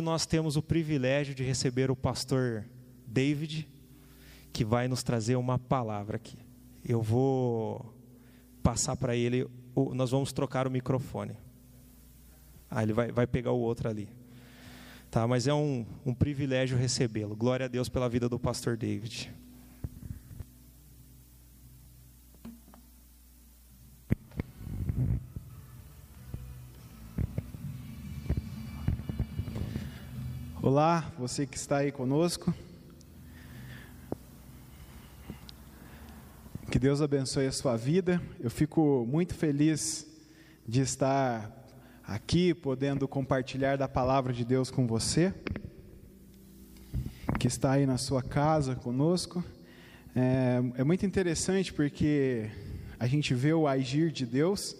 nós temos o privilégio de receber o pastor David, que vai nos trazer uma palavra aqui. Eu vou passar para ele, nós vamos trocar o microfone. Ah, ele vai, vai pegar o outro ali. Tá, mas é um, um privilégio recebê-lo. Glória a Deus pela vida do pastor David. Olá, você que está aí conosco. Que Deus abençoe a sua vida. Eu fico muito feliz de estar aqui, podendo compartilhar da palavra de Deus com você, que está aí na sua casa conosco. É, é muito interessante porque a gente vê o agir de Deus,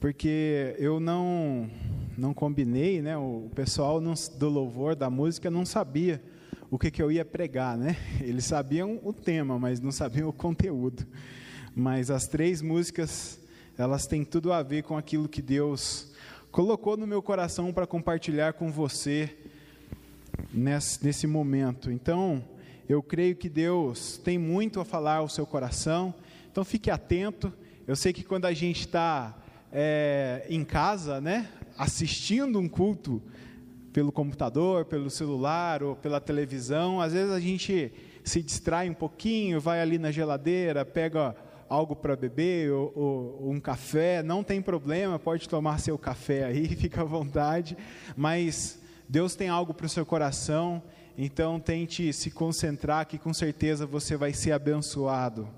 porque eu não não combinei, né? O pessoal não, do louvor da música não sabia o que, que eu ia pregar, né? Eles sabiam o tema, mas não sabiam o conteúdo. Mas as três músicas, elas têm tudo a ver com aquilo que Deus colocou no meu coração para compartilhar com você nesse, nesse momento. Então, eu creio que Deus tem muito a falar ao seu coração, então fique atento. Eu sei que quando a gente está é, em casa, né, assistindo um culto pelo computador, pelo celular ou pela televisão, às vezes a gente se distrai um pouquinho, vai ali na geladeira, pega algo para beber ou, ou, um café, não tem problema, pode tomar seu café aí, fica à vontade, mas Deus tem algo para o seu coração, então tente se concentrar que com certeza você vai ser abençoado.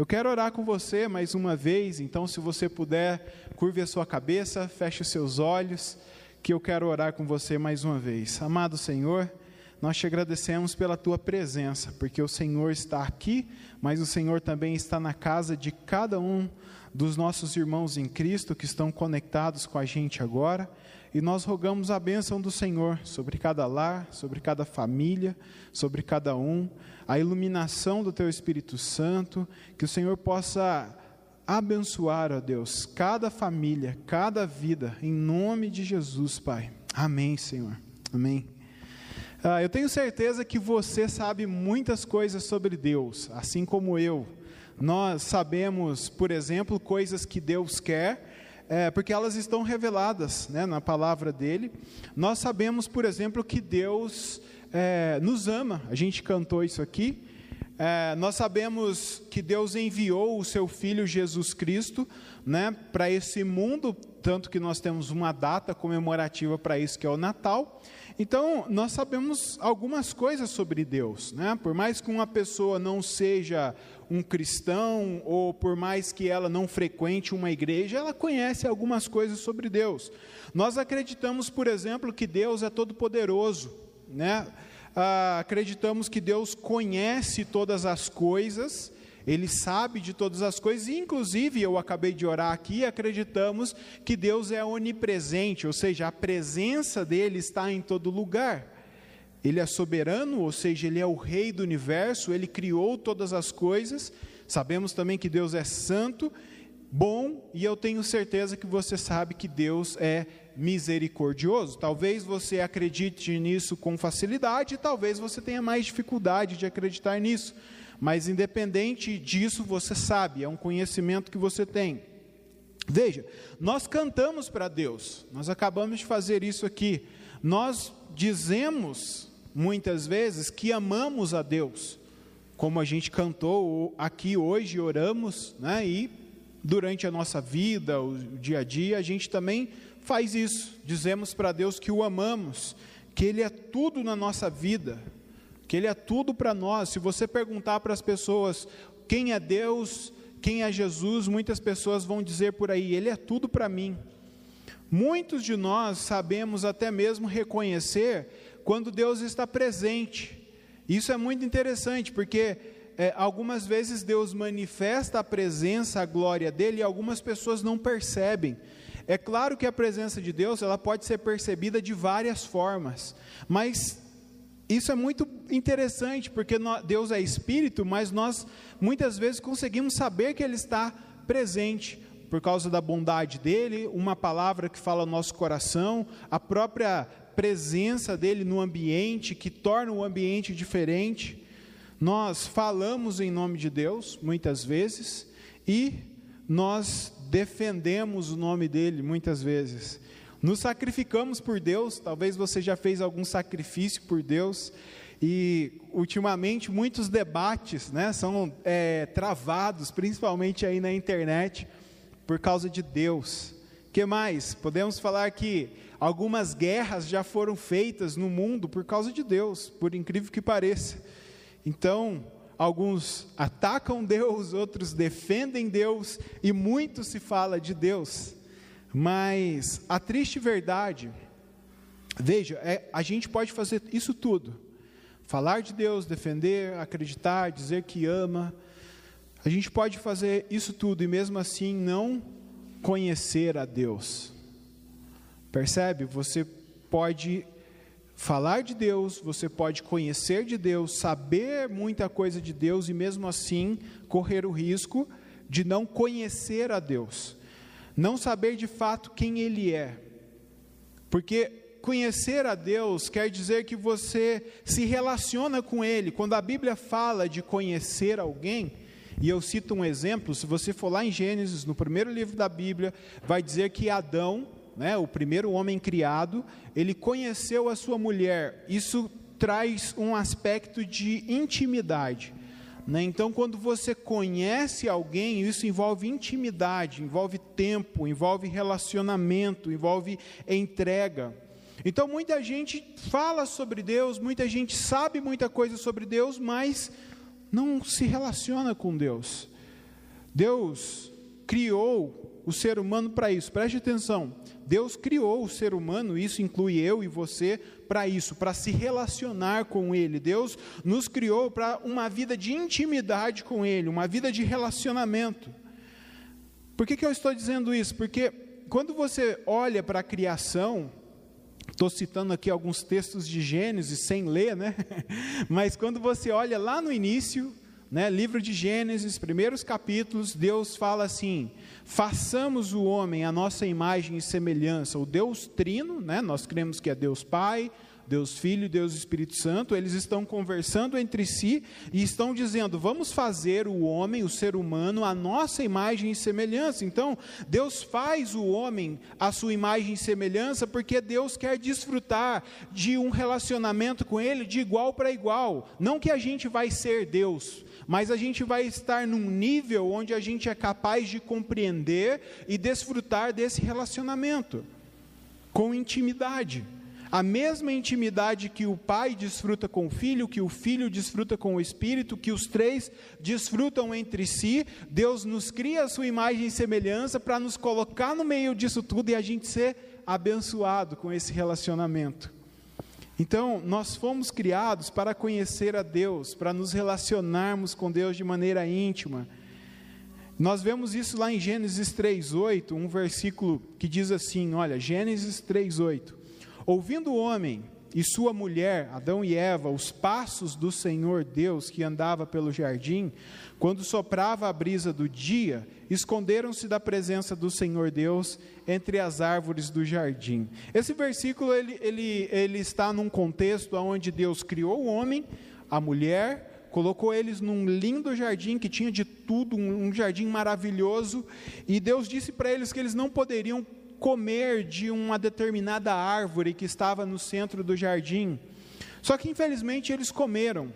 Eu quero orar com você mais uma vez, então se você puder, curve a sua cabeça, feche os seus olhos, que eu quero orar com você mais uma vez. Amado Senhor, nós te agradecemos pela tua presença, porque o Senhor está aqui, mas o Senhor também está na casa de cada um dos nossos irmãos em Cristo que estão conectados com a gente agora, e nós rogamos a bênção do Senhor sobre cada lar, sobre cada família, sobre cada um, a iluminação do teu Espírito Santo, que o Senhor possa abençoar, ó Deus, cada família, cada vida, em nome de Jesus, Pai. Amém, Senhor. Amém. Ah, eu tenho certeza que você sabe muitas coisas sobre Deus, assim como eu. Nós sabemos, por exemplo, coisas que Deus quer, é, porque elas estão reveladas né, na palavra dele. Nós sabemos, por exemplo, que Deus é, nos ama, a gente cantou isso aqui. É, nós sabemos que Deus enviou o seu Filho Jesus Cristo né, para esse mundo, tanto que nós temos uma data comemorativa para isso, que é o Natal. Então, nós sabemos algumas coisas sobre Deus, né? Por mais que uma pessoa não seja um cristão, ou por mais que ela não frequente uma igreja, ela conhece algumas coisas sobre Deus. Nós acreditamos, por exemplo, que Deus é todo-poderoso, né? Ah, acreditamos que Deus conhece todas as coisas ele sabe de todas as coisas, inclusive eu acabei de orar aqui, acreditamos que Deus é onipresente, ou seja, a presença dele está em todo lugar. Ele é soberano, ou seja, ele é o rei do universo, ele criou todas as coisas. Sabemos também que Deus é santo, bom, e eu tenho certeza que você sabe que Deus é misericordioso. Talvez você acredite nisso com facilidade, talvez você tenha mais dificuldade de acreditar nisso mas independente disso, você sabe, é um conhecimento que você tem. Veja, nós cantamos para Deus, nós acabamos de fazer isso aqui. Nós dizemos muitas vezes que amamos a Deus, como a gente cantou aqui hoje, oramos, né? E durante a nossa vida, o dia a dia, a gente também faz isso. Dizemos para Deus que o amamos, que Ele é tudo na nossa vida, que Ele é tudo para nós. Se você perguntar para as pessoas quem é Deus, quem é Jesus, muitas pessoas vão dizer por aí: Ele é tudo para mim. Muitos de nós sabemos até mesmo reconhecer quando Deus está presente. Isso é muito interessante, porque é, algumas vezes Deus manifesta a presença, a glória dele, e algumas pessoas não percebem. É claro que a presença de Deus ela pode ser percebida de várias formas, mas isso é muito interessante, porque Deus é espírito, mas nós muitas vezes conseguimos saber que Ele está presente por causa da bondade dele, uma palavra que fala no nosso coração, a própria presença dele no ambiente, que torna o ambiente diferente. Nós falamos em nome de Deus, muitas vezes, e nós defendemos o nome dele, muitas vezes. Nos sacrificamos por Deus, talvez você já fez algum sacrifício por Deus, e ultimamente muitos debates né, são é, travados, principalmente aí na internet, por causa de Deus. que mais? Podemos falar que algumas guerras já foram feitas no mundo por causa de Deus, por incrível que pareça. Então, alguns atacam Deus, outros defendem Deus, e muito se fala de Deus. Mas a triste verdade, veja, é, a gente pode fazer isso tudo falar de Deus, defender, acreditar, dizer que ama. A gente pode fazer isso tudo e mesmo assim não conhecer a Deus. Percebe? Você pode falar de Deus, você pode conhecer de Deus, saber muita coisa de Deus e mesmo assim correr o risco de não conhecer a Deus, não saber de fato quem Ele é. Porque conhecer a Deus quer dizer que você se relaciona com Ele. Quando a Bíblia fala de conhecer alguém, e eu cito um exemplo, se você for lá em Gênesis, no primeiro livro da Bíblia, vai dizer que Adão, né, o primeiro homem criado, ele conheceu a sua mulher. Isso traz um aspecto de intimidade. Né? Então, quando você conhece alguém, isso envolve intimidade, envolve tempo, envolve relacionamento, envolve entrega. Então muita gente fala sobre Deus, muita gente sabe muita coisa sobre Deus, mas não se relaciona com Deus. Deus criou o ser humano para isso, preste atenção. Deus criou o ser humano, isso inclui eu e você, para isso, para se relacionar com Ele. Deus nos criou para uma vida de intimidade com Ele, uma vida de relacionamento. Por que, que eu estou dizendo isso? Porque quando você olha para a criação, Estou citando aqui alguns textos de Gênesis sem ler, né? Mas quando você olha lá no início, né, livro de Gênesis, primeiros capítulos, Deus fala assim: façamos o homem a nossa imagem e semelhança, o Deus trino, né, nós cremos que é Deus Pai, Deus Filho e Deus Espírito Santo, eles estão conversando entre si e estão dizendo: vamos fazer o homem, o ser humano, a nossa imagem e semelhança. Então, Deus faz o homem a sua imagem e semelhança porque Deus quer desfrutar de um relacionamento com Ele de igual para igual. Não que a gente vai ser Deus, mas a gente vai estar num nível onde a gente é capaz de compreender e desfrutar desse relacionamento com intimidade. A mesma intimidade que o pai desfruta com o filho, que o filho desfruta com o espírito, que os três desfrutam entre si, Deus nos cria a sua imagem e semelhança para nos colocar no meio disso tudo e a gente ser abençoado com esse relacionamento. Então, nós fomos criados para conhecer a Deus, para nos relacionarmos com Deus de maneira íntima. Nós vemos isso lá em Gênesis 3:8, um versículo que diz assim, olha, Gênesis 3:8. Ouvindo o homem e sua mulher, Adão e Eva, os passos do Senhor Deus que andava pelo jardim, quando soprava a brisa do dia, esconderam-se da presença do Senhor Deus entre as árvores do jardim. Esse versículo ele, ele, ele está num contexto onde Deus criou o homem, a mulher, colocou eles num lindo jardim que tinha de tudo, um, jardim maravilhoso, e Deus disse para eles que eles não poderiam comer de uma determinada árvore que estava no centro do jardim. Só que infelizmente eles comeram.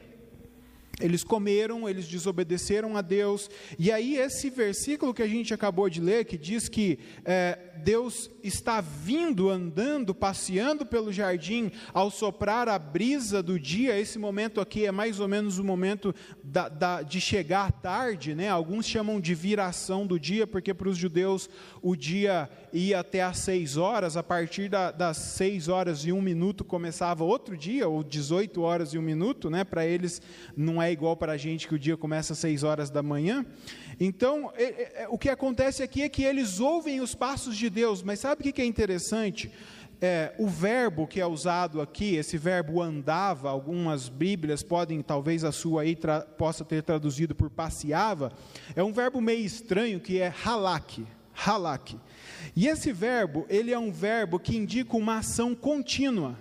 Eles comeram, eles desobedeceram a Deus, e aí esse versículo que a gente acabou de ler, que diz que é, Deus está vindo, andando, passeando pelo jardim, ao soprar a brisa do dia, esse momento aqui é mais ou menos o momento da, da, de chegar tarde, né? alguns chamam de viração do dia, porque para os judeus o dia ia até às seis horas, a partir da, das seis horas e um minuto começava outro dia, ou 18 horas e um minuto, né? para eles não é igual para a gente que o dia começa às seis horas da manhã. Então, é, é, o que acontece aqui é que eles ouvem os passos de Deus, mas sabe o que é interessante? É, o verbo que é usado aqui, esse verbo andava, algumas Bíblias podem, talvez a sua aí tra, possa ter traduzido por passeava, é um verbo meio estranho que é halak, halak. E esse verbo, ele é um verbo que indica uma ação contínua.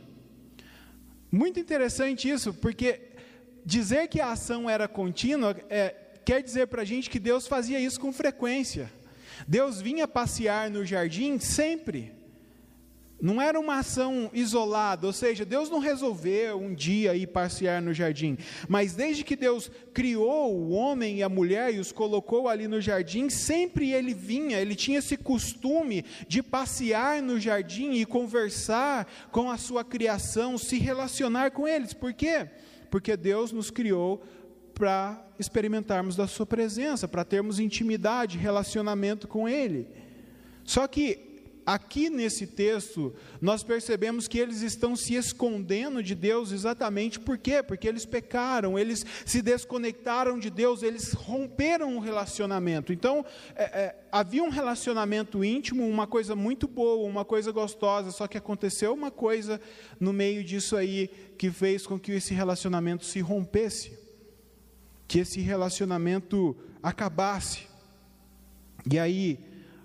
Muito interessante isso, porque dizer que a ação era contínua é, quer dizer para a gente que Deus fazia isso com frequência. Deus vinha passear no jardim sempre. Não era uma ação isolada, ou seja, Deus não resolveu um dia ir passear no jardim, mas desde que Deus criou o homem e a mulher e os colocou ali no jardim, sempre ele vinha, ele tinha esse costume de passear no jardim e conversar com a sua criação, se relacionar com eles. Por quê? Porque Deus nos criou para experimentarmos da Sua presença, para termos intimidade, relacionamento com Ele. Só que aqui nesse texto, nós percebemos que eles estão se escondendo de Deus exatamente por quê? Porque eles pecaram, eles se desconectaram de Deus, eles romperam o relacionamento. Então, é, é, havia um relacionamento íntimo, uma coisa muito boa, uma coisa gostosa, só que aconteceu uma coisa no meio disso aí que fez com que esse relacionamento se rompesse, que esse relacionamento acabasse. E aí,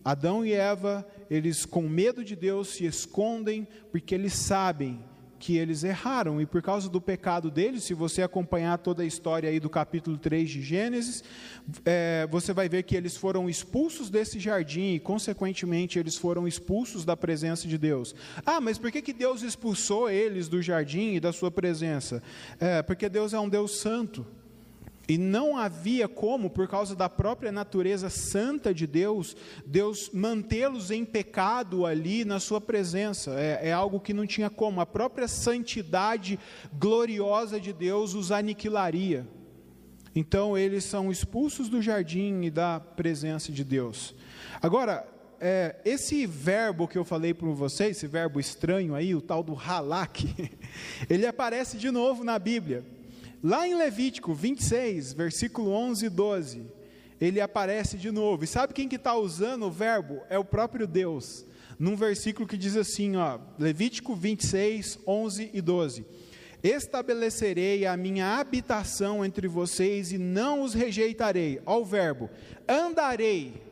Adão e Eva eles com medo de Deus se escondem, porque eles sabem que eles erraram, e por causa do pecado deles, se você acompanhar toda a história aí do capítulo 3 de Gênesis, é, você vai ver que eles foram expulsos desse jardim, e consequentemente eles foram expulsos da presença de Deus. Ah, mas por que, que Deus expulsou eles do jardim e da sua presença? É, porque Deus é um Deus santo, e não havia como, por causa da própria natureza santa de Deus, Deus mantê-los em pecado ali na sua presença. É, é, algo que não tinha como. A própria santidade gloriosa de Deus os aniquilaria. Então eles são expulsos do jardim e da presença de Deus. Agora, é, esse verbo que eu falei para vocês, esse verbo estranho aí, o tal do halak, ele aparece de novo na Bíblia. Lá em Levítico 26, versículo 11 e 12, ele aparece de novo. E sabe quem que está usando o verbo? É o próprio Deus. Num versículo que diz assim, ó, Levítico 26, 11 e 12. Estabelecerei a minha habitação entre vocês e não os rejeitarei. Ó o verbo, andarei.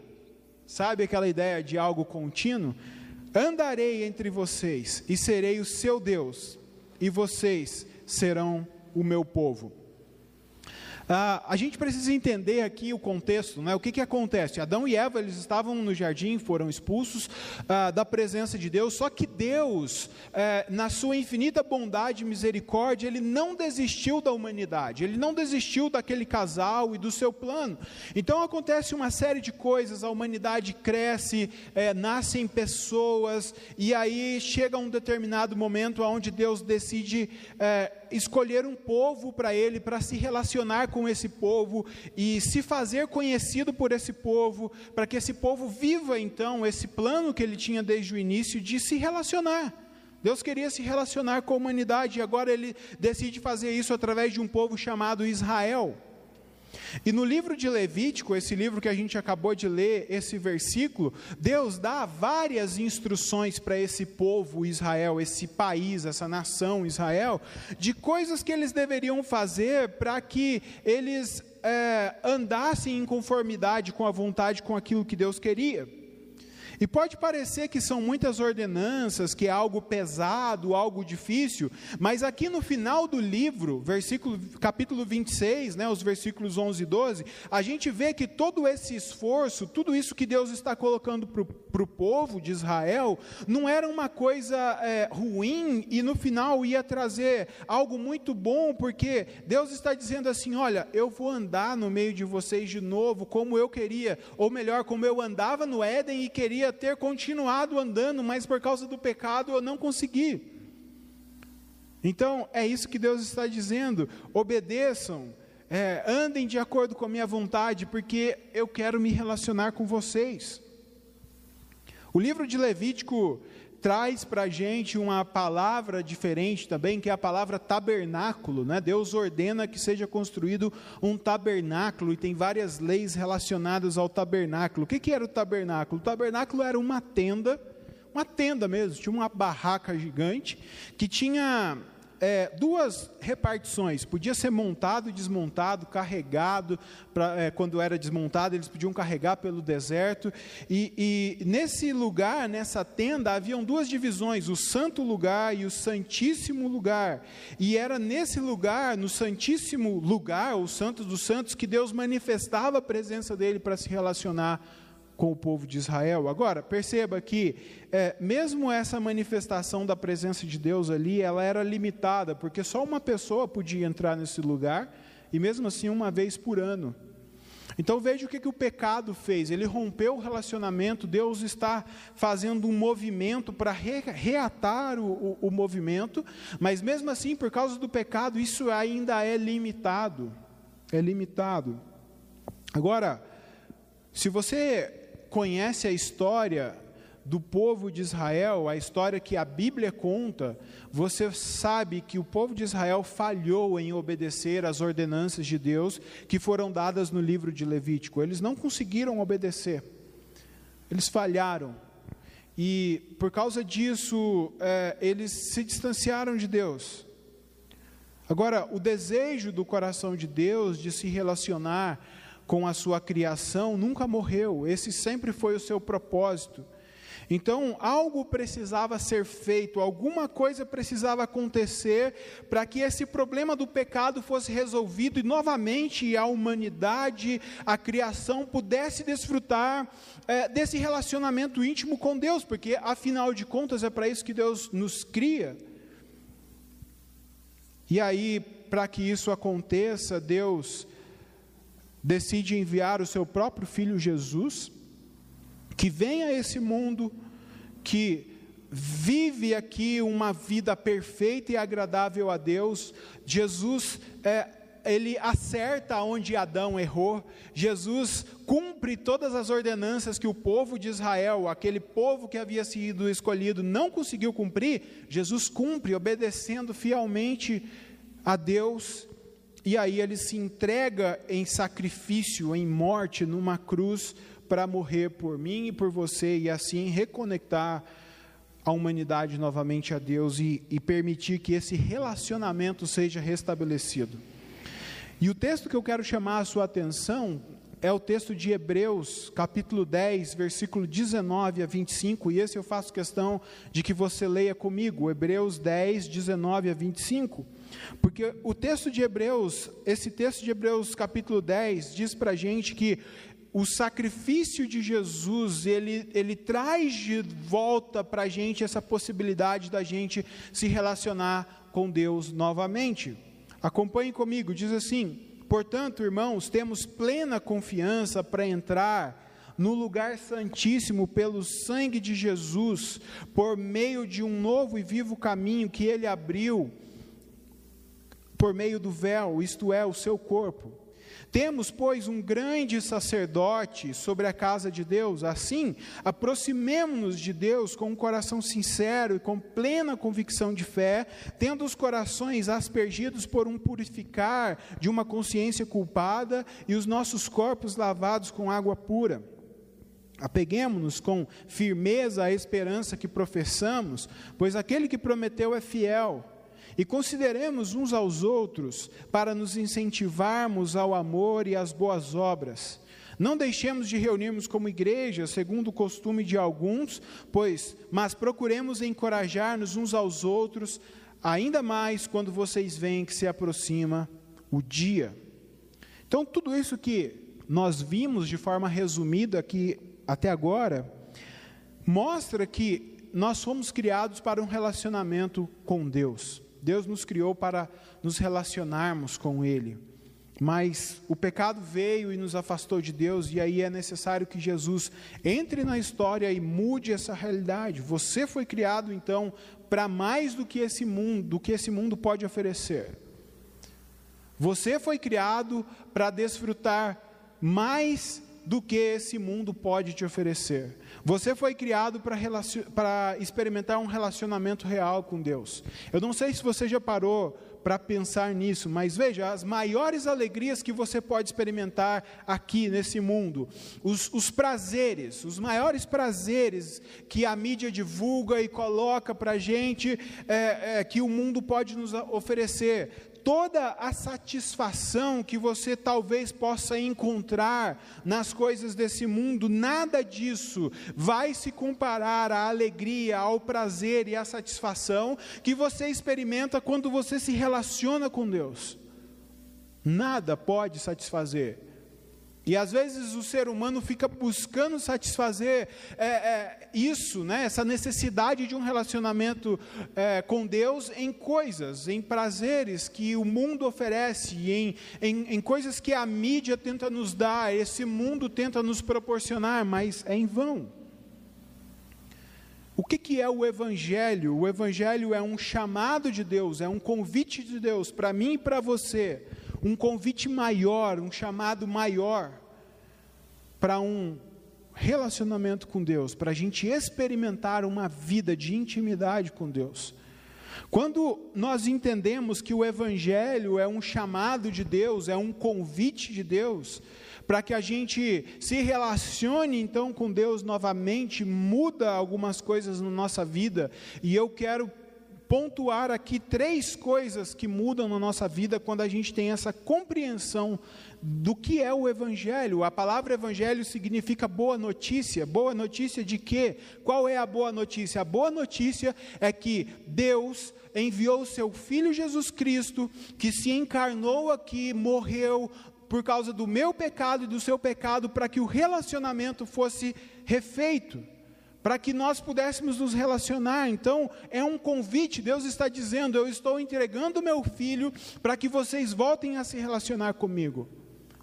Sabe aquela ideia de algo contínuo? Andarei entre vocês e serei o seu Deus, e vocês serão o meu povo. Ah, a gente precisa entender aqui o contexto, né? o que, que acontece? Adão e Eva eles estavam no jardim, foram expulsos ah, da presença de Deus, só que Deus, eh, na sua infinita bondade e misericórdia, ele não desistiu da humanidade, ele não desistiu daquele casal e do seu plano. Então acontece uma série de coisas, a humanidade cresce, eh, nascem pessoas, e aí chega um determinado momento onde Deus decide eh, escolher um povo para ele, para se relacionar com esse povo e se fazer conhecido por esse povo, para que esse povo viva então esse plano que ele tinha desde o início de se relacionar. Deus queria se relacionar com a humanidade e agora ele decide fazer isso através de um povo chamado Israel. E no livro de Levítico, esse livro que a gente acabou de ler, esse versículo, Deus dá várias instruções para esse povo Israel, esse país, essa nação Israel, de coisas que eles deveriam fazer para que eles é, andassem em conformidade com a vontade, com aquilo que Deus queria. E pode parecer que são muitas ordenanças, que é algo pesado, algo difícil, mas aqui no final do livro, versículo, capítulo 26, né, os versículos 11 e 12, a gente vê que todo esse esforço, tudo isso que Deus está colocando para o povo de Israel, não era uma coisa é, ruim e no final ia trazer algo muito bom, porque Deus está dizendo assim: olha, eu vou andar no meio de vocês de novo, como eu queria, ou melhor, como eu andava no Éden e queria ter continuado andando, mas por causa do pecado eu não consegui. Então, é isso que Deus está dizendo: obedeçam, é, andem de acordo com a minha vontade, porque eu quero me relacionar com vocês. O livro de Levítico traz para a gente uma palavra diferente também, que é a palavra tabernáculo. Né? Deus ordena que seja construído um tabernáculo e tem várias leis relacionadas ao tabernáculo. O que, que era o tabernáculo? O tabernáculo era uma tenda, uma tenda mesmo, tinha uma barraca gigante que tinha é, duas repartições: podia ser montado e desmontado, carregado. Pra, é, quando era desmontado, eles podiam carregar pelo deserto. E, e nesse lugar, nessa tenda, haviam duas divisões: o santo lugar e o santíssimo lugar. E era nesse lugar, no santíssimo lugar, o santo dos santos, que Deus manifestava a presença dele para se relacionar com o povo de Israel. Agora, perceba que, é, mesmo essa manifestação da presença de Deus ali, ela era limitada, porque só uma pessoa podia entrar nesse lugar, e mesmo assim uma vez por ano. Então veja o que, que o pecado fez. Ele rompeu o relacionamento, Deus está fazendo um movimento para re, reatar o, o, o movimento, mas mesmo assim, por causa do pecado, isso ainda é limitado. É limitado. Agora, se você conhece a história do povo de Israel, a história que a Bíblia conta, você sabe que o povo de Israel falhou em obedecer às ordenanças de Deus que foram dadas no livro de Levítico. Eles não conseguiram obedecer, eles falharam. E por causa disso, é, eles se distanciaram de Deus. Agora, o desejo do coração de Deus de se relacionar com a sua criação nunca morreu, esse sempre foi o seu propósito. Então, algo precisava ser feito, alguma coisa precisava acontecer para que esse problema do pecado fosse resolvido e novamente a humanidade, a criação pudesse desfrutar é, desse relacionamento íntimo com Deus, porque afinal de contas é para isso que Deus nos cria. E aí, para que isso aconteça, Deus decide enviar o seu próprio filho Jesus, que vem a esse mundo, que vive aqui uma vida perfeita e agradável a Deus. Jesus, é, ele acerta onde Adão errou. Jesus cumpre todas as ordenanças que o povo de Israel, aquele povo que havia sido escolhido, não conseguiu cumprir. Jesus cumpre, obedecendo fielmente a Deus e aí ele se entrega em sacrifício, em morte, numa cruz, para morrer por mim e por você, e assim reconectar a humanidade novamente a Deus e, e permitir que esse relacionamento seja restabelecido. E o texto que eu quero chamar a sua atenção é o texto de Hebreus, capítulo 10, versículo 19 a 25, e esse eu faço questão de que você leia comigo, Hebreus 10, 19 a 25. Porque o texto de Hebreus, esse texto de Hebreus capítulo 10, diz para a gente que o sacrifício de Jesus, ele, ele traz de volta para a gente essa possibilidade da gente se relacionar com Deus novamente. Acompanhe comigo, diz assim: portanto, irmãos, temos plena confiança para entrar no lugar santíssimo pelo sangue de Jesus, por meio de um novo e vivo caminho que ele abriu por meio do véu, isto é, o seu corpo. Temos, pois, um grande sacerdote sobre a casa de Deus, assim, aproximemo-nos de Deus com um coração sincero e com plena convicção de fé, tendo os corações aspergidos por um purificar de uma consciência culpada e os nossos corpos lavados com água pura. Apeguemos-nos com firmeza à esperança que professamos, pois aquele que prometeu é fiel. E consideremos uns aos outros para nos incentivarmos ao amor e às boas obras. Não deixemos de reunirmos como igreja, segundo o costume de alguns, pois, mas procuremos encorajar-nos uns aos outros, ainda mais quando vocês veem que se aproxima o dia. Então, tudo isso que nós vimos de forma resumida aqui até agora, mostra que nós fomos criados para um relacionamento com Deus. Deus nos criou para nos relacionarmos com Ele. Mas o pecado veio e nos afastou de Deus, e aí é necessário que Jesus entre na história e mude essa realidade. Você foi criado então para mais do que esse mundo, do que esse mundo pode oferecer. Você foi criado para desfrutar mais do que esse mundo pode te oferecer. Você foi criado para experimentar um relacionamento real com Deus. Eu não sei se você já parou para pensar nisso, mas veja, as maiores alegrias que você pode experimentar aqui nesse mundo, os, os prazeres, os maiores prazeres que a mídia divulga e coloca para a gente, é, é, que o mundo pode nos oferecer, toda a satisfação que você talvez possa encontrar nas coisas desse mundo, nada disso vai se comparar à alegria, ao prazer e à satisfação que você experimenta quando você se relaciona com Deus. Nada pode satisfazer e às vezes o ser humano fica buscando satisfazer é, é, isso, né, essa necessidade de um relacionamento é, com Deus em coisas, em prazeres que o mundo oferece, em, em, em coisas que a mídia tenta nos dar, esse mundo tenta nos proporcionar, mas é em vão. O que, que é o Evangelho? O Evangelho é um chamado de Deus, é um convite de Deus para mim e para você um convite maior, um chamado maior para um relacionamento com Deus, para a gente experimentar uma vida de intimidade com Deus. Quando nós entendemos que o Evangelho é um chamado de Deus, é um convite de Deus, para que a gente se relacione então com Deus novamente, muda algumas coisas na nossa vida, e eu quero pontuar aqui três coisas que mudam na nossa vida quando a gente tem essa compreensão do que é o Evangelho. A palavra Evangelho significa boa notícia. Boa notícia de quê? Qual é a boa notícia? A boa notícia é que Deus enviou o seu Filho Jesus Cristo, que se encarnou aqui, morreu por causa do meu pecado e do seu pecado, para que o relacionamento fosse refeito para que nós pudéssemos nos relacionar. Então, é um convite, Deus está dizendo: Eu estou entregando meu filho para que vocês voltem a se relacionar comigo.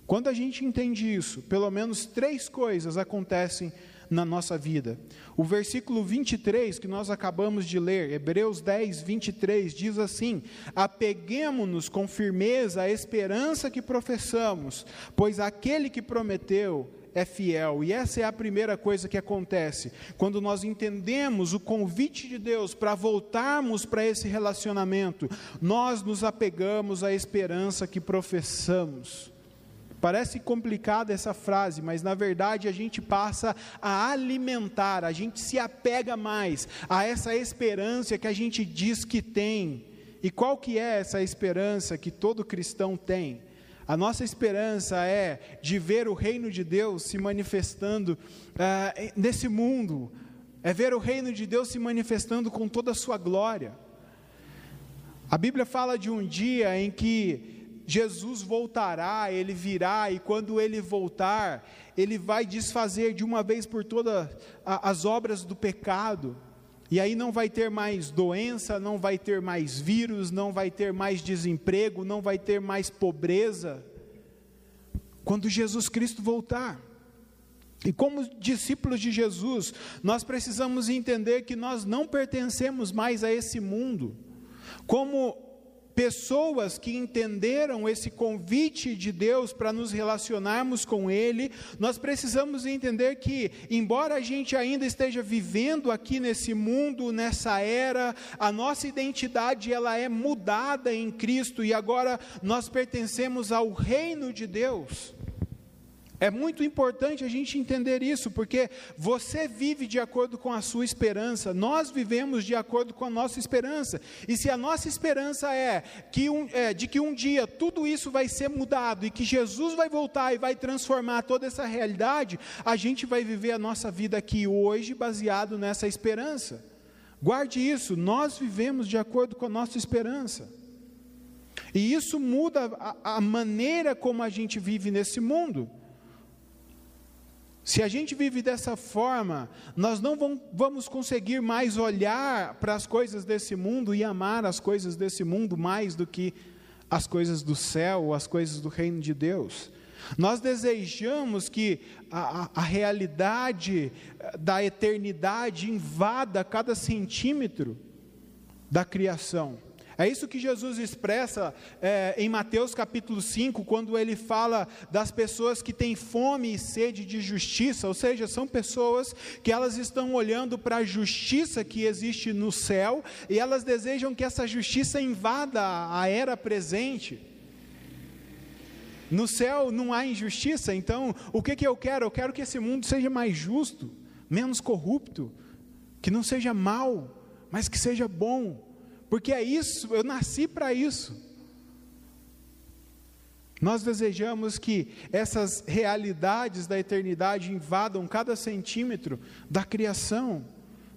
Quando a gente entende isso, pelo menos três coisas acontecem na nossa vida. O versículo 23 que nós acabamos de ler, Hebreus 10, 23, diz assim: Apeguemo-nos com firmeza à esperança que professamos, pois aquele que prometeu é fiel. E essa é a primeira coisa que acontece. Quando nós entendemos o convite de Deus para voltarmos para esse relacionamento, nós nos apegamos à esperança que professamos. Parece complicada essa frase, mas na verdade a gente passa a alimentar, a gente se apega mais a essa esperança que a gente diz que tem. E qual que é essa esperança que todo cristão tem? A nossa esperança é de ver o reino de Deus se manifestando uh, nesse mundo, é ver o reino de Deus se manifestando com toda a sua glória. A Bíblia fala de um dia em que Jesus voltará, ele virá, e quando ele voltar, ele vai desfazer de uma vez por todas as obras do pecado. E aí não vai ter mais doença, não vai ter mais vírus, não vai ter mais desemprego, não vai ter mais pobreza. Quando Jesus Cristo voltar. E como discípulos de Jesus, nós precisamos entender que nós não pertencemos mais a esse mundo. Como pessoas que entenderam esse convite de Deus para nos relacionarmos com Ele, nós precisamos entender que, embora a gente ainda esteja vivendo aqui nesse mundo, nessa era, a nossa identidade ela é mudada em Cristo e agora nós pertencemos ao reino de Deus. É muito importante a gente entender isso, porque você vive de acordo com a sua esperança, nós vivemos de acordo com a nossa esperança. E se a nossa esperança é, que um, é de que um dia tudo isso vai ser mudado e que Jesus vai voltar e vai transformar toda essa realidade, a gente vai viver a nossa vida aqui hoje baseado nessa esperança. Guarde isso, nós vivemos de acordo com a nossa esperança. E isso muda a, a maneira como a gente vive nesse mundo. Se a gente vive dessa forma, nós não vamos conseguir mais olhar para as coisas desse mundo e amar as coisas desse mundo mais do que as coisas do céu ou as coisas do reino de Deus. Nós desejamos que a, a, a realidade eh, da eternidade invada cada centímetro da criação. É isso que Jesus expressa é, em Mateus capítulo 5, quando ele fala das pessoas que têm fome e sede de justiça, ou seja, são pessoas que elas estão olhando para a justiça que existe no céu e elas desejam que essa justiça invada a era presente. No céu não há injustiça, então o que, que eu quero? Eu quero que esse mundo seja mais justo, menos corrupto, que não seja mal, mas que seja bom porque é isso, eu nasci para isso. Nós desejamos que essas realidades da eternidade invadam cada centímetro da criação.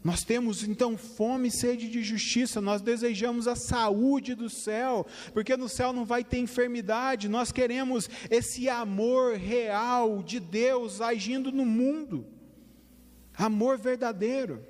Nós temos então fome e sede de justiça, nós desejamos a saúde do céu, porque no céu não vai ter enfermidade, nós queremos esse amor real de Deus agindo no mundo, amor verdadeiro.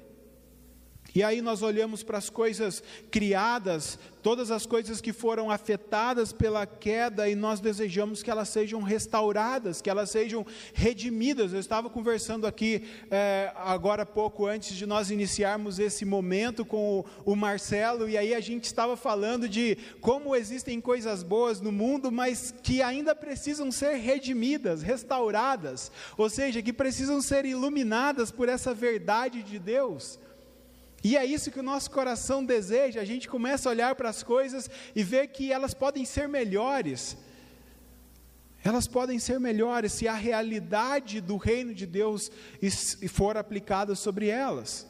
E aí nós olhamos para as coisas criadas, todas as coisas que foram afetadas pela queda, e nós desejamos que elas sejam restauradas, que elas sejam redimidas. Eu estava conversando aqui é, agora há pouco, antes de nós iniciarmos esse momento com o, o Marcelo, e aí a gente estava falando de como existem coisas boas no mundo, mas que ainda precisam ser redimidas, restauradas, ou seja, que precisam ser iluminadas por essa verdade de Deus. E é isso que o nosso coração deseja, a gente começa a olhar para as coisas e ver que elas podem ser melhores. Elas podem ser melhores se a realidade do reino de Deus for aplicada sobre elas.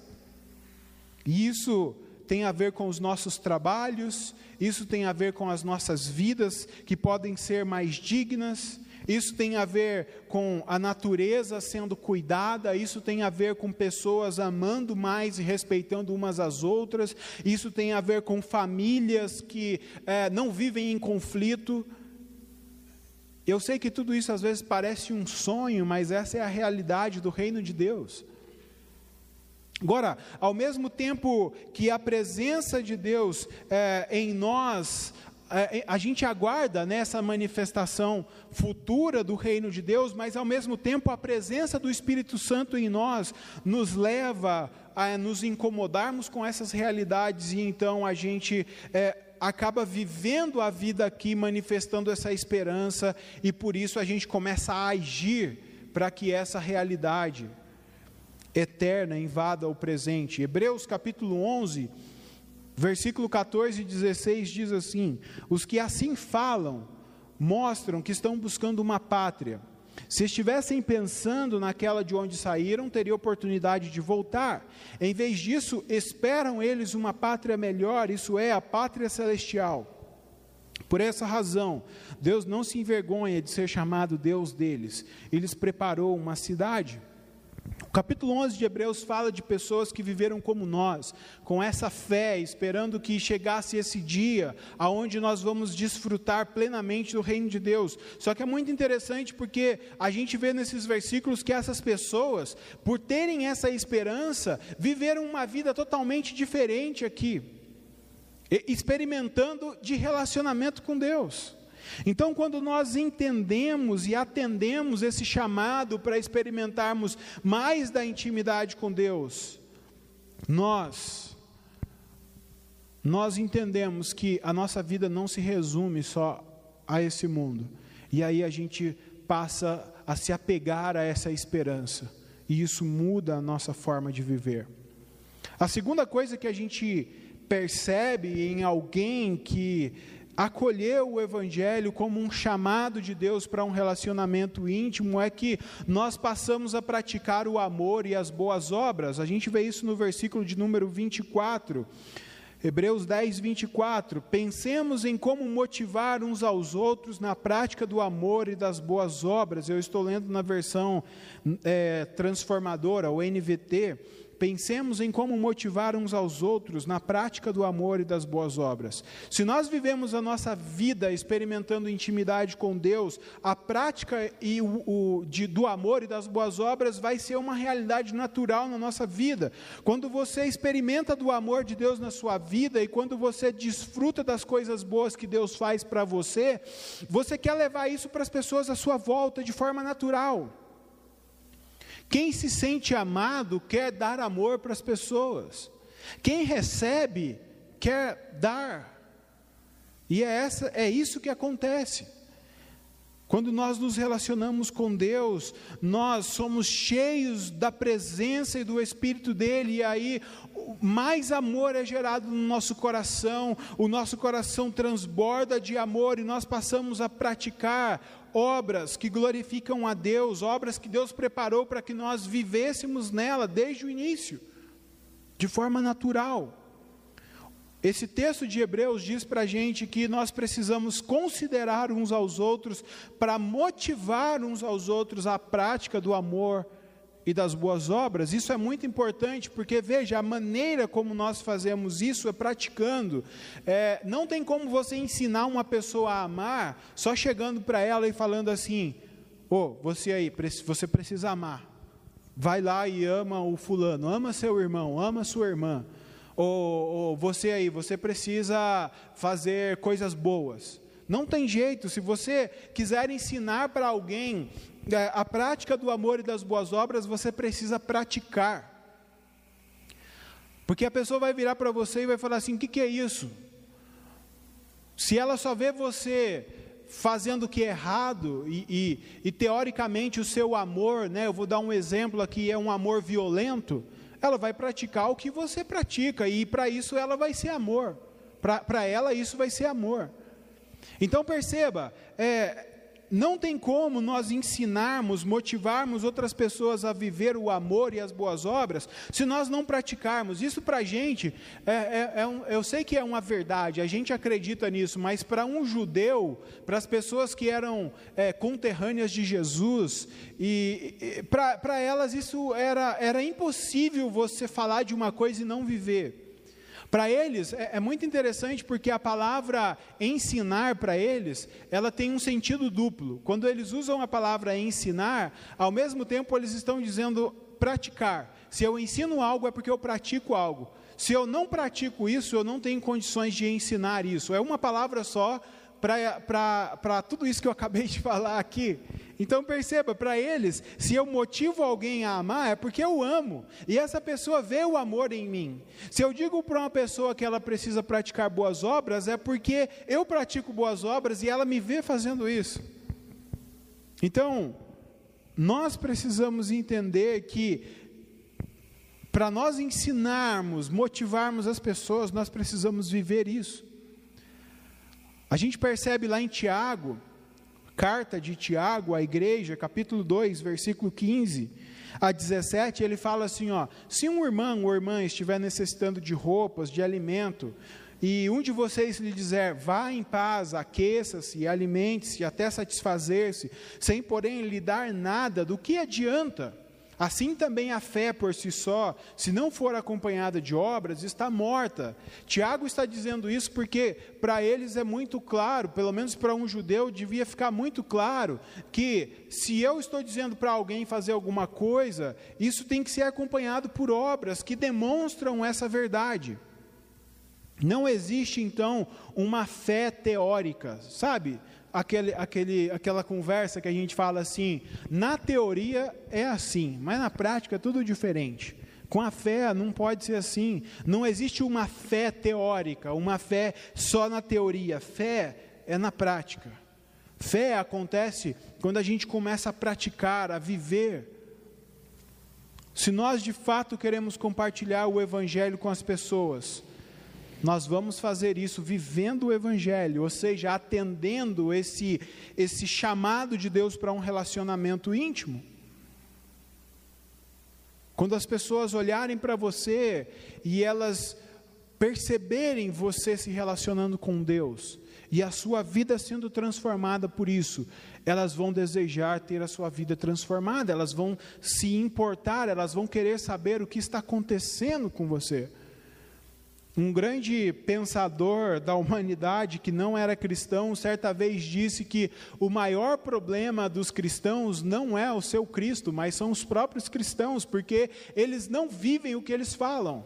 E isso tem a ver com os nossos trabalhos, isso tem a ver com as nossas vidas que podem ser mais dignas, isso tem a ver com a natureza sendo cuidada, isso tem a ver com pessoas amando mais e respeitando umas às outras, isso tem a ver com famílias que é, não vivem em conflito. Eu sei que tudo isso às vezes parece um sonho, mas essa é a realidade do reino de Deus. Agora, ao mesmo tempo que a presença de Deus é, em nós é, é, a gente aguarda nessa manifestação futura do reino de Deus, mas ao mesmo tempo a presença do Espírito Santo em nós nos leva a nos incomodarmos com essas realidades e então a gente é, acaba vivendo a vida aqui, manifestando essa esperança e por isso a gente começa a agir para que essa realidade eterna invada o presente. Hebreus capítulo 11 Versículo 14 e 16 diz assim: Os que assim falam mostram que estão buscando uma pátria. Se estivessem pensando naquela de onde saíram, teriam oportunidade de voltar. Em vez disso, esperam eles uma pátria melhor, isso é, a pátria celestial. Por essa razão, Deus não se envergonha de ser chamado Deus deles. Ele preparou uma cidade. Capítulo 11 de Hebreus fala de pessoas que viveram como nós, com essa fé, esperando que chegasse esse dia aonde nós vamos desfrutar plenamente do reino de Deus. Só que é muito interessante porque a gente vê nesses versículos que essas pessoas, por terem essa esperança, viveram uma vida totalmente diferente aqui, experimentando de relacionamento com Deus. Então, quando nós entendemos e atendemos esse chamado para experimentarmos mais da intimidade com Deus, nós nós entendemos que a nossa vida não se resume só a esse mundo. E aí a gente passa a se apegar a essa esperança, e isso muda a nossa forma de viver. A segunda coisa que a gente percebe em alguém que acolheu o Evangelho como um chamado de Deus para um relacionamento íntimo é que nós passamos a praticar o amor e as boas obras. A gente vê isso no versículo de número 24. Hebreus 10, 24. Pensemos em como motivar uns aos outros na prática do amor e das boas obras. Eu estou lendo na versão é, transformadora, o NVT. Pensemos em como motivar uns aos outros na prática do amor e das boas obras. Se nós vivemos a nossa vida experimentando intimidade com Deus, a prática e o, o, de, do amor e das boas obras vai ser uma realidade natural na nossa vida. Quando você experimenta do amor de Deus na sua vida e quando você desfruta das coisas boas que Deus faz para você, você quer levar isso para as pessoas à sua volta de forma natural. Quem se sente amado quer dar amor para as pessoas. Quem recebe quer dar E é, essa, é isso que acontece. Quando nós nos relacionamos com Deus, nós somos cheios da presença e do Espírito dele, e aí mais amor é gerado no nosso coração, o nosso coração transborda de amor e nós passamos a praticar obras que glorificam a Deus, obras que Deus preparou para que nós vivêssemos nela desde o início, de forma natural. Esse texto de Hebreus diz para a gente que nós precisamos considerar uns aos outros para motivar uns aos outros à prática do amor e das boas obras. Isso é muito importante porque, veja, a maneira como nós fazemos isso é praticando. É, não tem como você ensinar uma pessoa a amar só chegando para ela e falando assim: Ô, oh, você aí, você precisa amar. Vai lá e ama o fulano, ama seu irmão, ama sua irmã ou, ou você aí, você precisa fazer coisas boas. Não tem jeito, se você quiser ensinar para alguém é, a prática do amor e das boas obras, você precisa praticar. Porque a pessoa vai virar para você e vai falar assim: o que, que é isso? Se ela só vê você fazendo o que é errado e, e, e, teoricamente o seu amor, né, eu vou dar um exemplo aqui, é um amor violento, ela vai praticar o que você pratica, e para isso ela vai ser amor. Para ela, isso vai ser amor. Então perceba, é, não tem como nós ensinarmos, motivarmos outras pessoas a viver o amor e as boas obras, se nós não praticarmos. Isso para a gente, é, é, é um, eu sei que é uma verdade, a gente acredita nisso, mas para um judeu, para as pessoas que eram é, conterrâneas de Jesus, e, e para elas isso era, era impossível você falar de uma coisa e não viver. Para eles é, é, muito interessante porque a palavra ensinar para eles, ela tem um sentido duplo. Quando eles usam a palavra ensinar, ao mesmo tempo eles estão dizendo praticar. Se eu ensino algo é porque eu pratico algo. Se eu não pratico isso, eu não tenho condições de ensinar isso. É uma palavra só para tudo isso que eu acabei de falar aqui. Então perceba, para eles, se eu motivo alguém a amar, é porque eu amo, e essa pessoa vê o amor em mim. Se eu digo para uma pessoa que ela precisa praticar boas obras, é porque eu pratico boas obras e ela me vê fazendo isso. Então, nós precisamos entender que, para nós ensinarmos, motivarmos as pessoas, nós precisamos viver isso. A gente percebe lá em Tiago, carta de Tiago à igreja, capítulo 2, versículo 15 a 17, ele fala assim: ó, se um irmão ou irmã estiver necessitando de roupas, de alimento, e um de vocês lhe dizer, vá em paz, aqueça-se, alimente-se até satisfazer-se, sem porém lhe dar nada, do que adianta? Assim também a fé por si só, se não for acompanhada de obras, está morta. Tiago está dizendo isso porque para eles é muito claro, pelo menos para um judeu devia ficar muito claro, que se eu estou dizendo para alguém fazer alguma coisa, isso tem que ser acompanhado por obras que demonstram essa verdade. Não existe então uma fé teórica, sabe? Aquele, aquele, aquela conversa que a gente fala assim, na teoria é assim, mas na prática é tudo diferente. Com a fé não pode ser assim. Não existe uma fé teórica, uma fé só na teoria. Fé é na prática. Fé acontece quando a gente começa a praticar, a viver. Se nós de fato queremos compartilhar o Evangelho com as pessoas, nós vamos fazer isso vivendo o Evangelho, ou seja, atendendo esse, esse chamado de Deus para um relacionamento íntimo. Quando as pessoas olharem para você e elas perceberem você se relacionando com Deus e a sua vida sendo transformada por isso, elas vão desejar ter a sua vida transformada, elas vão se importar, elas vão querer saber o que está acontecendo com você. Um grande pensador da humanidade que não era cristão, certa vez disse que o maior problema dos cristãos não é o seu Cristo, mas são os próprios cristãos, porque eles não vivem o que eles falam.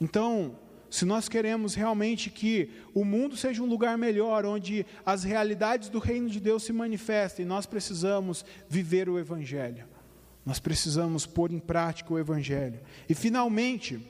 Então, se nós queremos realmente que o mundo seja um lugar melhor, onde as realidades do reino de Deus se manifestem, nós precisamos viver o Evangelho. Nós precisamos pôr em prática o Evangelho. E finalmente,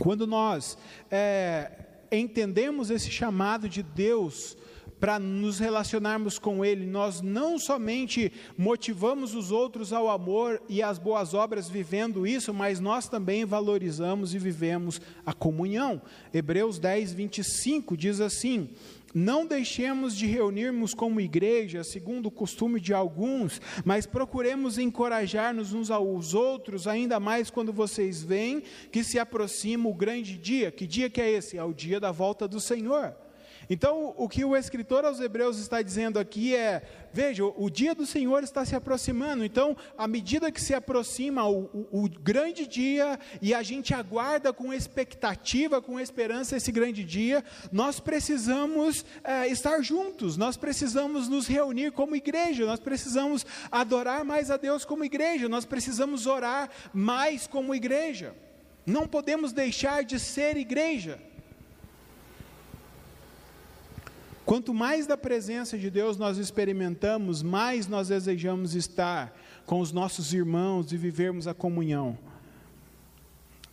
quando nós é, entendemos esse chamado de Deus para nos relacionarmos com Ele, nós não somente motivamos os outros ao amor e às boas obras vivendo isso, mas nós também valorizamos e vivemos a comunhão. Hebreus 10, 25 diz assim: não deixemos de reunirmos como igreja, segundo o costume de alguns, mas procuremos encorajar-nos uns aos outros, ainda mais quando vocês veem que se aproxima o grande dia. Que dia que é esse? É o dia da volta do Senhor. Então, o que o escritor aos Hebreus está dizendo aqui é: veja, o dia do Senhor está se aproximando. Então, à medida que se aproxima o, o, o grande dia e a gente aguarda com expectativa, com esperança esse grande dia, nós precisamos é, estar juntos, nós precisamos nos reunir como igreja, nós precisamos adorar mais a Deus como igreja, nós precisamos orar mais como igreja. Não podemos deixar de ser igreja. Quanto mais da presença de Deus nós experimentamos, mais nós desejamos estar com os nossos irmãos e vivermos a comunhão.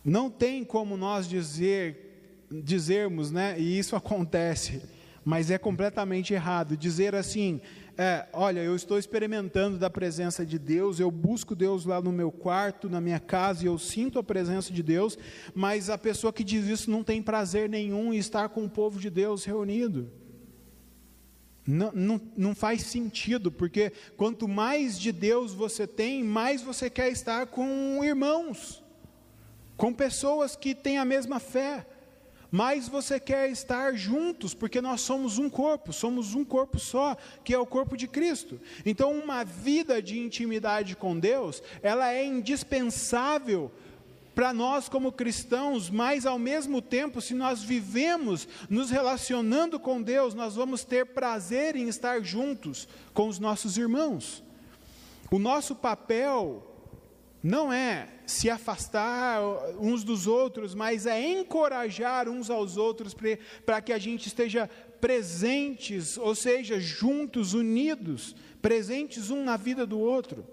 Não tem como nós dizer, dizermos, né? E isso acontece, mas é completamente errado dizer assim: é, olha, eu estou experimentando da presença de Deus, eu busco Deus lá no meu quarto, na minha casa, e eu sinto a presença de Deus, mas a pessoa que diz isso não tem prazer nenhum em estar com o povo de Deus reunido. Não, não, não faz sentido, porque quanto mais de Deus você tem, mais você quer estar com irmãos, com pessoas que têm a mesma fé, mais você quer estar juntos, porque nós somos um corpo, somos um corpo só, que é o corpo de Cristo. Então, uma vida de intimidade com Deus, ela é indispensável para nós como cristãos, mas ao mesmo tempo, se nós vivemos nos relacionando com Deus, nós vamos ter prazer em estar juntos com os nossos irmãos. O nosso papel não é se afastar uns dos outros, mas é encorajar uns aos outros para que a gente esteja presentes, ou seja, juntos, unidos, presentes um na vida do outro.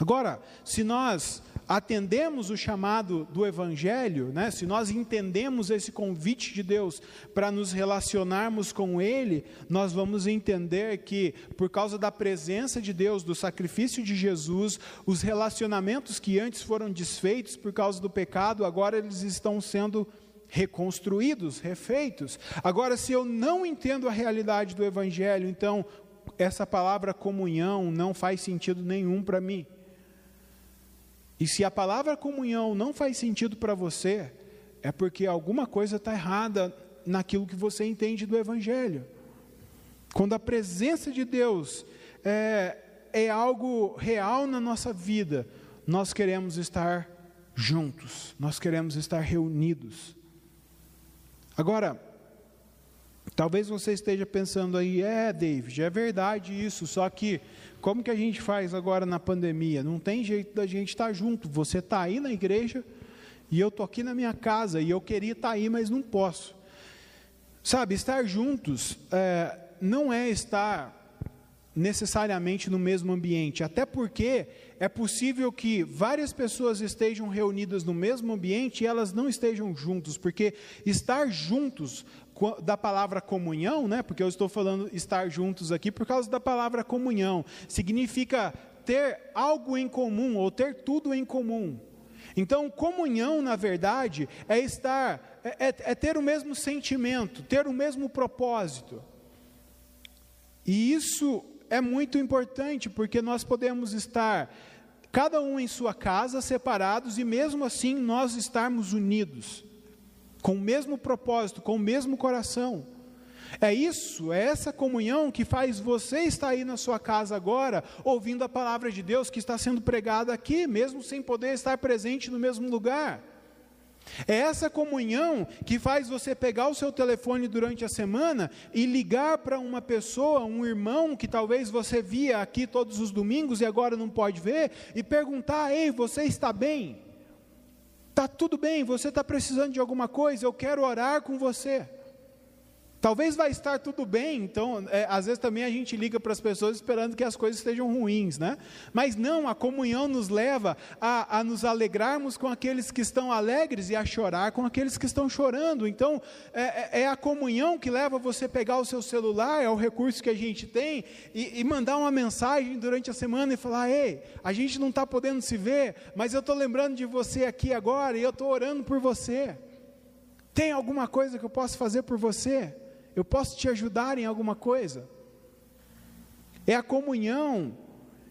Agora, se nós atendemos o chamado do Evangelho, né, se nós entendemos esse convite de Deus para nos relacionarmos com Ele, nós vamos entender que, por causa da presença de Deus, do sacrifício de Jesus, os relacionamentos que antes foram desfeitos por causa do pecado, agora eles estão sendo reconstruídos, refeitos. Agora, se eu não entendo a realidade do Evangelho, então essa palavra comunhão não faz sentido nenhum para mim. E se a palavra comunhão não faz sentido para você, é porque alguma coisa está errada naquilo que você entende do Evangelho. Quando a presença de Deus é, é algo real na nossa vida, nós queremos estar juntos, nós queremos estar reunidos. Agora, talvez você esteja pensando aí, é, David, é verdade isso, só que como que a gente faz agora na pandemia? Não tem jeito da gente estar junto. Você está aí na igreja e eu estou aqui na minha casa e eu queria estar aí, mas não posso. Sabe, estar juntos é, não é estar necessariamente no mesmo ambiente, até porque é possível que várias pessoas estejam reunidas no mesmo ambiente e elas não estejam juntos, porque estar juntos da palavra comunhão, né? Porque eu estou falando estar juntos aqui por causa da palavra comunhão. Significa ter algo em comum ou ter tudo em comum. Então, comunhão, na verdade, é estar, é, é, é ter o mesmo sentimento, ter o mesmo propósito. E isso é muito importante, porque nós podemos estar, cada um em sua casa, separados, e mesmo assim nós estarmos unidos com o mesmo propósito, com o mesmo coração. É isso, é essa comunhão que faz você estar aí na sua casa agora, ouvindo a palavra de Deus que está sendo pregada aqui, mesmo sem poder estar presente no mesmo lugar. É essa comunhão que faz você pegar o seu telefone durante a semana e ligar para uma pessoa, um irmão que talvez você via aqui todos os domingos e agora não pode ver, e perguntar: Ei, você está bem? Está tudo bem, você está precisando de alguma coisa, eu quero orar com você. Talvez vai estar tudo bem, então, é, às vezes também a gente liga para as pessoas esperando que as coisas estejam ruins, né? Mas não, a comunhão nos leva a, a nos alegrarmos com aqueles que estão alegres e a chorar com aqueles que estão chorando. Então, é, é, é a comunhão que leva você a pegar o seu celular, é o recurso que a gente tem, e, e mandar uma mensagem durante a semana e falar: ei, a gente não está podendo se ver, mas eu estou lembrando de você aqui agora e eu estou orando por você. Tem alguma coisa que eu possa fazer por você? Eu posso te ajudar em alguma coisa? É a comunhão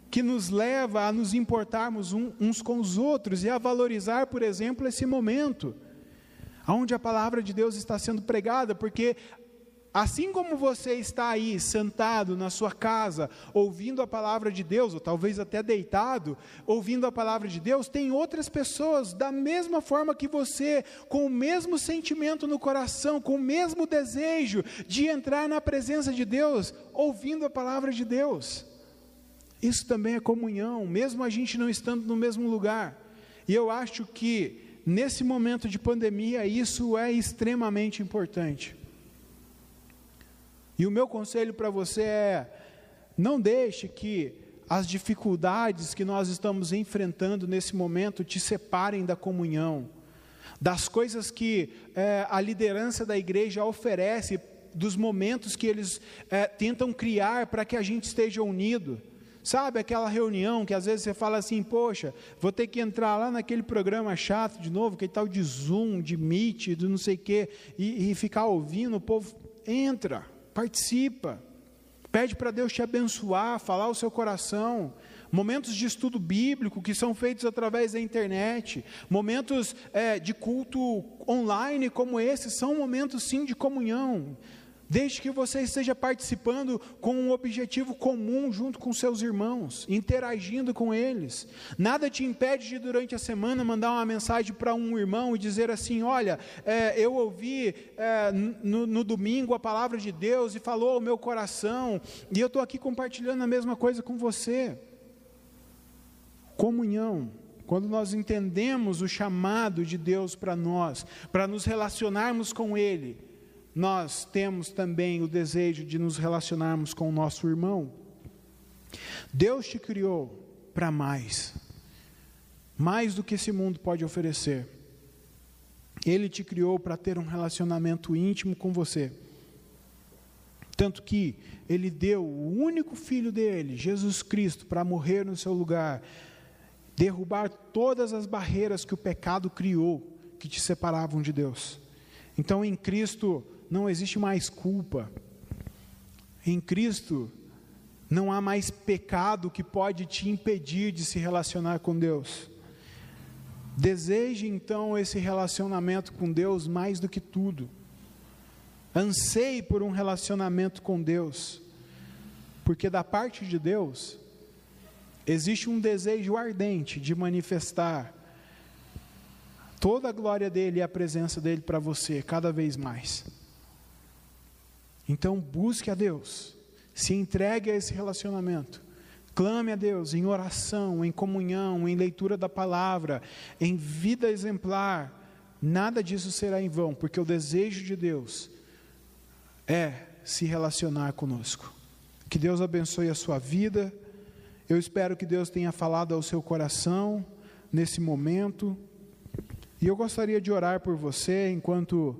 que nos leva a nos importarmos uns com os outros e a valorizar, por exemplo, esse momento, onde a palavra de Deus está sendo pregada, porque Assim como você está aí sentado na sua casa, ouvindo a palavra de Deus, ou talvez até deitado, ouvindo a palavra de Deus, tem outras pessoas da mesma forma que você, com o mesmo sentimento no coração, com o mesmo desejo de entrar na presença de Deus, ouvindo a palavra de Deus. Isso também é comunhão, mesmo a gente não estando no mesmo lugar. E eu acho que nesse momento de pandemia isso é extremamente importante. E o meu conselho para você é: não deixe que as dificuldades que nós estamos enfrentando nesse momento te separem da comunhão, das coisas que é, a liderança da igreja oferece, dos momentos que eles é, tentam criar para que a gente esteja unido. Sabe aquela reunião que às vezes você fala assim, poxa, vou ter que entrar lá naquele programa chato de novo, que tal de Zoom, de Meet, de não sei o quê, e, e ficar ouvindo o povo. Entra participa. Pede para Deus te abençoar, falar o seu coração. Momentos de estudo bíblico que são feitos através da internet, momentos é, de culto online como esse, são momentos sim de comunhão. Desde que você esteja participando com um objetivo comum junto com seus irmãos, interagindo com eles. Nada te impede de, durante a semana, mandar uma mensagem para um irmão e dizer assim: Olha, é, eu ouvi é, no, no, domingo a palavra de Deus e falou ao meu coração, e eu estou aqui compartilhando a mesma coisa com você. Comunhão. Quando nós entendemos o chamado de Deus para nós, para nos relacionarmos com Ele nós temos também o desejo de nos relacionarmos com o nosso irmão. Deus te criou para mais, mais do que esse mundo pode oferecer. Ele te criou para ter um relacionamento íntimo com você. Tanto que ele deu o único filho dele, Jesus Cristo, para morrer no seu lugar, derrubar todas as barreiras que o pecado criou, que te separavam de Deus. Então, em Cristo, não existe mais culpa. Em Cristo, não há mais pecado que pode te impedir de se relacionar com Deus. Deseje então esse relacionamento com Deus mais do que tudo. Anseie por um relacionamento com Deus, porque da parte de Deus existe um desejo ardente de manifestar toda a glória dele e a presença dele para você cada vez mais. Então busque a Deus, se entregue a esse relacionamento. Clame a Deus em oração, em comunhão, em leitura da palavra, em vida exemplar. Nada disso será em vão, porque o desejo de Deus é se relacionar conosco. Que Deus abençoe a sua vida. Eu espero que Deus tenha falado ao seu coração nesse momento. E eu gostaria de orar por você enquanto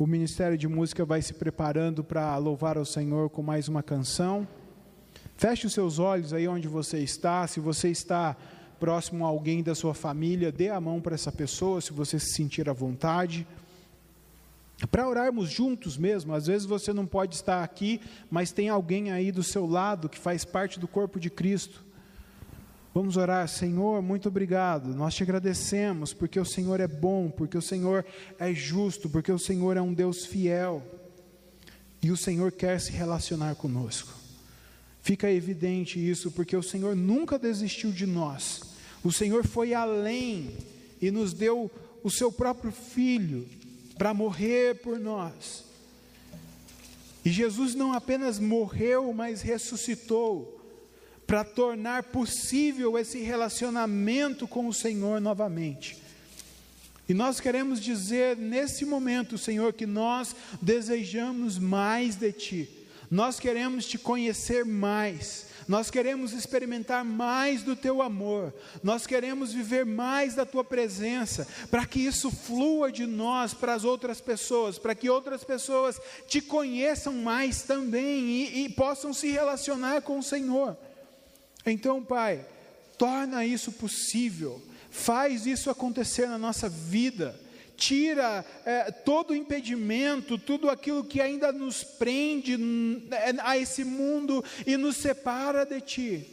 o Ministério de Música vai se preparando para louvar ao Senhor com mais uma canção. Feche os seus olhos aí onde você está. Se você está próximo a alguém da sua família, dê a mão para essa pessoa, se você se sentir à vontade. Para orarmos juntos mesmo, às vezes você não pode estar aqui, mas tem alguém aí do seu lado que faz parte do corpo de Cristo. Vamos orar, Senhor, muito obrigado. Nós te agradecemos porque o Senhor é bom, porque o Senhor é justo, porque o Senhor é um Deus fiel. E o Senhor quer se relacionar conosco. Fica evidente isso, porque o Senhor nunca desistiu de nós. O Senhor foi além e nos deu o seu próprio filho para morrer por nós. E Jesus não apenas morreu, mas ressuscitou para tornar possível esse relacionamento com o Senhor novamente. E nós queremos dizer nesse momento, Senhor, que nós desejamos mais de Ti, nós queremos Te conhecer mais, nós queremos experimentar mais do Teu amor, nós queremos viver mais da Tua presença, para que isso flua de nós para as outras pessoas, para que outras pessoas Te conheçam mais também e, e possam se relacionar com o Senhor. Então, Pai, torna isso possível faz isso acontecer na nossa vida, tira é, todo o impedimento, tudo aquilo que ainda nos prende é, a esse mundo e nos separa de Ti.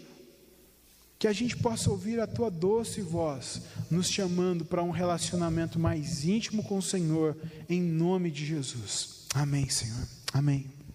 Que a gente possa ouvir a Tua doce voz, nos chamando para um relacionamento mais íntimo com o Senhor, em nome de Jesus. Amém, Senhor. Amém.